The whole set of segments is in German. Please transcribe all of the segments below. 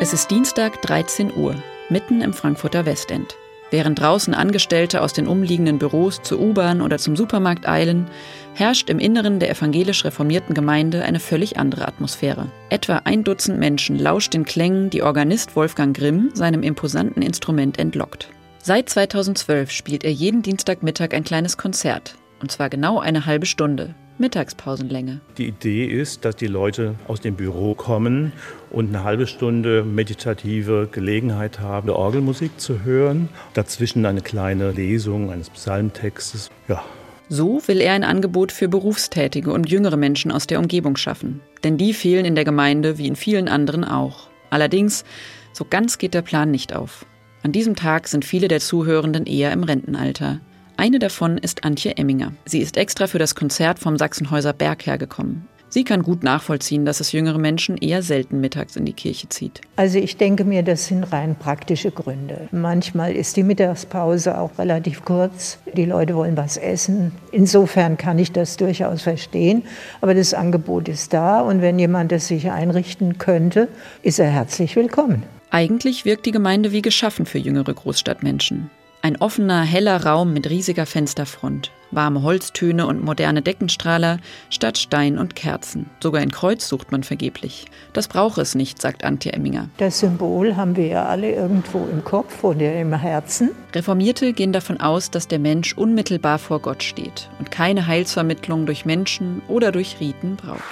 Es ist Dienstag 13 Uhr, mitten im Frankfurter Westend. Während draußen Angestellte aus den umliegenden Büros zur U-Bahn oder zum Supermarkt eilen, herrscht im Inneren der evangelisch reformierten Gemeinde eine völlig andere Atmosphäre. Etwa ein Dutzend Menschen lauscht den Klängen, die Organist Wolfgang Grimm seinem imposanten Instrument entlockt. Seit 2012 spielt er jeden Dienstagmittag ein kleines Konzert, und zwar genau eine halbe Stunde, Mittagspausenlänge. Die Idee ist, dass die Leute aus dem Büro kommen und eine halbe Stunde meditative Gelegenheit haben, Orgelmusik zu hören. Dazwischen eine kleine Lesung eines Psalmtextes. Ja. So will er ein Angebot für Berufstätige und jüngere Menschen aus der Umgebung schaffen. Denn die fehlen in der Gemeinde wie in vielen anderen auch. Allerdings, so ganz geht der Plan nicht auf. An diesem Tag sind viele der Zuhörenden eher im Rentenalter. Eine davon ist Antje Emminger. Sie ist extra für das Konzert vom Sachsenhäuser Berg hergekommen. Sie kann gut nachvollziehen, dass es jüngere Menschen eher selten mittags in die Kirche zieht. Also ich denke mir, das sind rein praktische Gründe. Manchmal ist die Mittagspause auch relativ kurz. Die Leute wollen was essen. Insofern kann ich das durchaus verstehen. Aber das Angebot ist da und wenn jemand es sich einrichten könnte, ist er herzlich willkommen. Eigentlich wirkt die Gemeinde wie geschaffen für jüngere Großstadtmenschen. Ein offener, heller Raum mit riesiger Fensterfront, warme Holztöne und moderne Deckenstrahler statt Stein und Kerzen. Sogar ein Kreuz sucht man vergeblich. Das brauche es nicht, sagt Antje Emminger. Das Symbol haben wir ja alle irgendwo im Kopf oder im Herzen. Reformierte gehen davon aus, dass der Mensch unmittelbar vor Gott steht und keine Heilsvermittlung durch Menschen oder durch Riten braucht.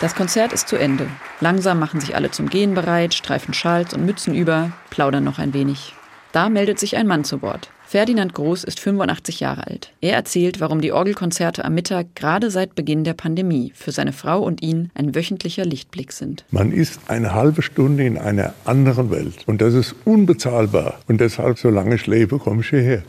Das Konzert ist zu Ende. Langsam machen sich alle zum Gehen bereit, streifen Schals und Mützen über, plaudern noch ein wenig. Da meldet sich ein Mann zu Wort. Ferdinand Groß ist 85 Jahre alt. Er erzählt, warum die Orgelkonzerte am Mittag gerade seit Beginn der Pandemie für seine Frau und ihn ein wöchentlicher Lichtblick sind. Man ist eine halbe Stunde in einer anderen Welt und das ist unbezahlbar. Und deshalb, solange ich lebe, komme ich hierher.